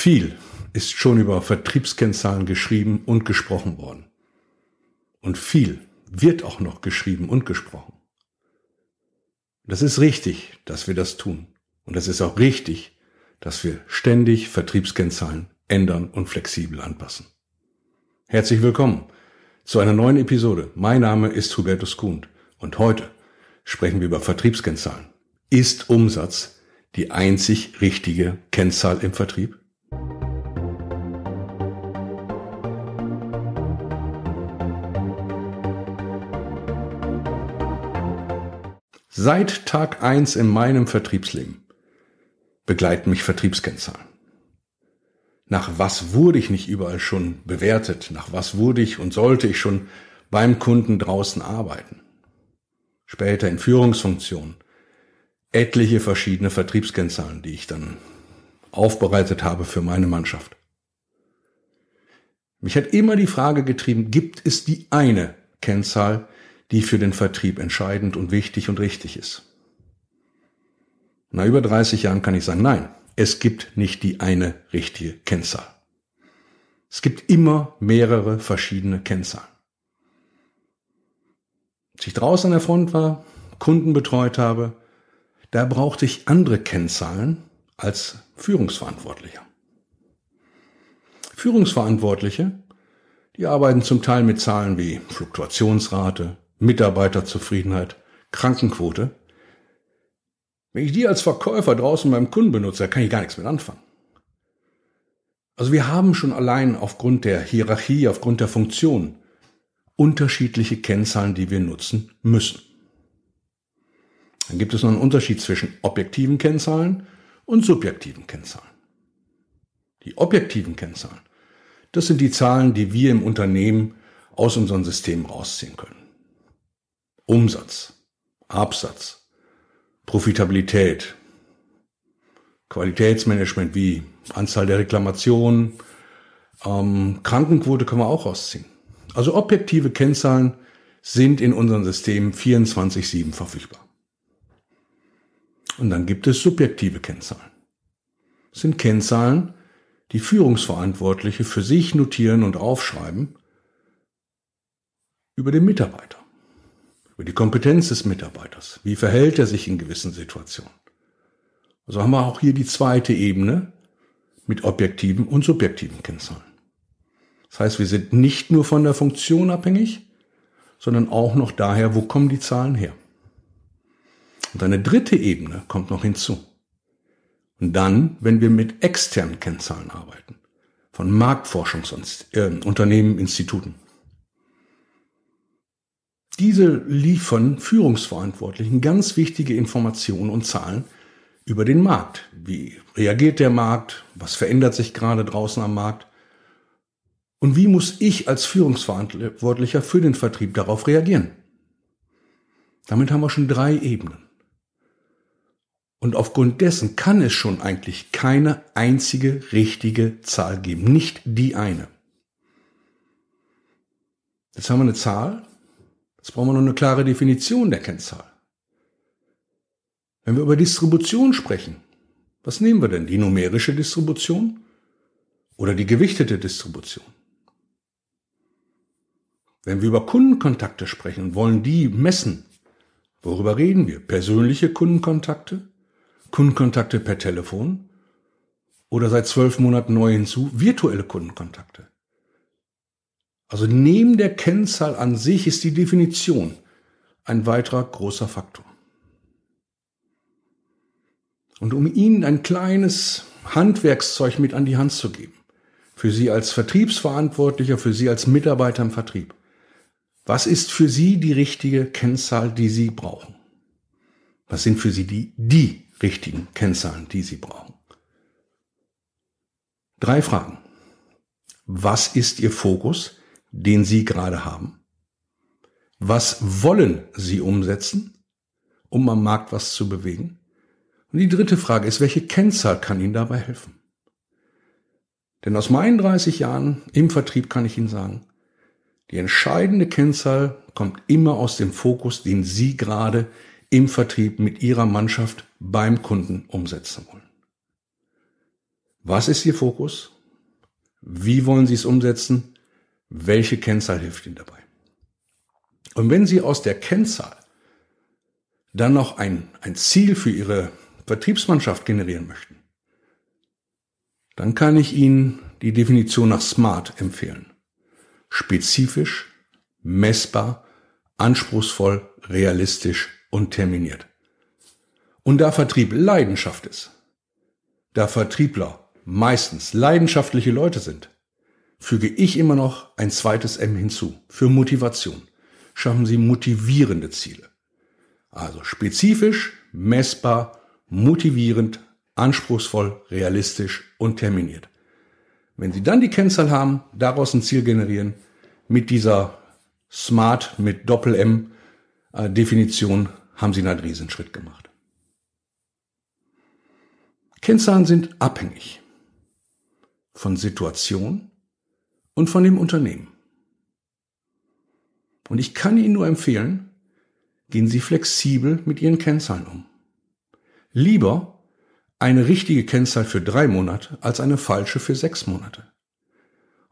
Viel ist schon über Vertriebskennzahlen geschrieben und gesprochen worden. Und viel wird auch noch geschrieben und gesprochen. Das ist richtig, dass wir das tun. Und es ist auch richtig, dass wir ständig Vertriebskennzahlen ändern und flexibel anpassen. Herzlich willkommen zu einer neuen Episode. Mein Name ist Hubertus Kuhn und heute sprechen wir über Vertriebskennzahlen. Ist Umsatz die einzig richtige Kennzahl im Vertrieb? Seit Tag eins in meinem Vertriebsleben begleiten mich Vertriebskennzahlen. Nach was wurde ich nicht überall schon bewertet? Nach was wurde ich und sollte ich schon beim Kunden draußen arbeiten? Später in Führungsfunktionen. Etliche verschiedene Vertriebskennzahlen, die ich dann aufbereitet habe für meine Mannschaft. Mich hat immer die Frage getrieben, gibt es die eine Kennzahl, die für den Vertrieb entscheidend und wichtig und richtig ist. Nach über 30 Jahren kann ich sagen, nein, es gibt nicht die eine richtige Kennzahl. Es gibt immer mehrere verschiedene Kennzahlen. Als ich draußen an der Front war, Kunden betreut habe, da brauchte ich andere Kennzahlen als Führungsverantwortlicher. Führungsverantwortliche, die arbeiten zum Teil mit Zahlen wie Fluktuationsrate, Mitarbeiterzufriedenheit, Krankenquote. Wenn ich die als Verkäufer draußen beim Kunden benutze, kann ich gar nichts mit anfangen. Also wir haben schon allein aufgrund der Hierarchie, aufgrund der Funktion unterschiedliche Kennzahlen, die wir nutzen müssen. Dann gibt es noch einen Unterschied zwischen objektiven Kennzahlen und subjektiven Kennzahlen. Die objektiven Kennzahlen, das sind die Zahlen, die wir im Unternehmen aus unserem System rausziehen können. Umsatz, Absatz, Profitabilität, Qualitätsmanagement wie Anzahl der Reklamationen, ähm, Krankenquote können wir auch rausziehen. Also objektive Kennzahlen sind in unserem System 24-7 verfügbar. Und dann gibt es subjektive Kennzahlen. Das sind Kennzahlen, die Führungsverantwortliche für sich notieren und aufschreiben über den Mitarbeiter über die Kompetenz des Mitarbeiters. Wie verhält er sich in gewissen Situationen? Also haben wir auch hier die zweite Ebene mit objektiven und subjektiven Kennzahlen. Das heißt, wir sind nicht nur von der Funktion abhängig, sondern auch noch daher, wo kommen die Zahlen her. Und eine dritte Ebene kommt noch hinzu. Und dann, wenn wir mit externen Kennzahlen arbeiten, von Marktforschungsunternehmen, äh, Instituten, diese liefern Führungsverantwortlichen ganz wichtige Informationen und Zahlen über den Markt. Wie reagiert der Markt? Was verändert sich gerade draußen am Markt? Und wie muss ich als Führungsverantwortlicher für den Vertrieb darauf reagieren? Damit haben wir schon drei Ebenen. Und aufgrund dessen kann es schon eigentlich keine einzige richtige Zahl geben, nicht die eine. Jetzt haben wir eine Zahl, Jetzt brauchen wir noch eine klare Definition der Kennzahl. Wenn wir über Distribution sprechen, was nehmen wir denn? Die numerische Distribution oder die gewichtete Distribution? Wenn wir über Kundenkontakte sprechen und wollen die messen, worüber reden wir? Persönliche Kundenkontakte? Kundenkontakte per Telefon? Oder seit zwölf Monaten neu hinzu virtuelle Kundenkontakte? Also neben der Kennzahl an sich ist die Definition ein weiterer großer Faktor. Und um Ihnen ein kleines Handwerkszeug mit an die Hand zu geben, für Sie als Vertriebsverantwortlicher, für Sie als Mitarbeiter im Vertrieb, was ist für Sie die richtige Kennzahl, die Sie brauchen? Was sind für Sie die, die richtigen Kennzahlen, die Sie brauchen? Drei Fragen. Was ist Ihr Fokus? Den Sie gerade haben? Was wollen Sie umsetzen, um am Markt was zu bewegen? Und die dritte Frage ist, welche Kennzahl kann Ihnen dabei helfen? Denn aus meinen 30 Jahren im Vertrieb kann ich Ihnen sagen, die entscheidende Kennzahl kommt immer aus dem Fokus, den Sie gerade im Vertrieb mit Ihrer Mannschaft beim Kunden umsetzen wollen. Was ist Ihr Fokus? Wie wollen Sie es umsetzen? Welche Kennzahl hilft Ihnen dabei? Und wenn Sie aus der Kennzahl dann noch ein, ein Ziel für Ihre Vertriebsmannschaft generieren möchten, dann kann ich Ihnen die Definition nach SMART empfehlen. Spezifisch, messbar, anspruchsvoll, realistisch und terminiert. Und da Vertrieb Leidenschaft ist, da Vertriebler meistens leidenschaftliche Leute sind, füge ich immer noch ein zweites M hinzu für Motivation. Schaffen Sie motivierende Ziele. Also spezifisch, messbar, motivierend, anspruchsvoll, realistisch und terminiert. Wenn Sie dann die Kennzahl haben, daraus ein Ziel generieren, mit dieser Smart, mit Doppel-M äh, Definition, haben Sie einen Riesenschritt gemacht. Kennzahlen sind abhängig von Situation und von dem Unternehmen. Und ich kann Ihnen nur empfehlen, gehen Sie flexibel mit Ihren Kennzahlen um. Lieber eine richtige Kennzahl für drei Monate als eine falsche für sechs Monate.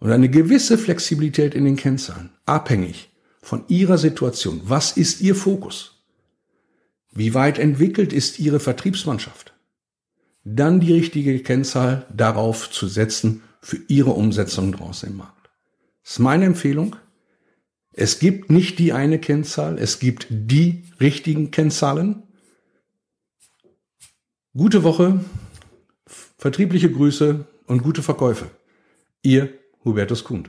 Und eine gewisse Flexibilität in den Kennzahlen, abhängig von Ihrer Situation. Was ist Ihr Fokus? Wie weit entwickelt ist Ihre Vertriebsmannschaft? Dann die richtige Kennzahl darauf zu setzen für Ihre Umsetzung draußen im Markt. Ist meine Empfehlung. Es gibt nicht die eine Kennzahl, es gibt die richtigen Kennzahlen. Gute Woche, vertriebliche Grüße und gute Verkäufe. Ihr Hubertus Kund.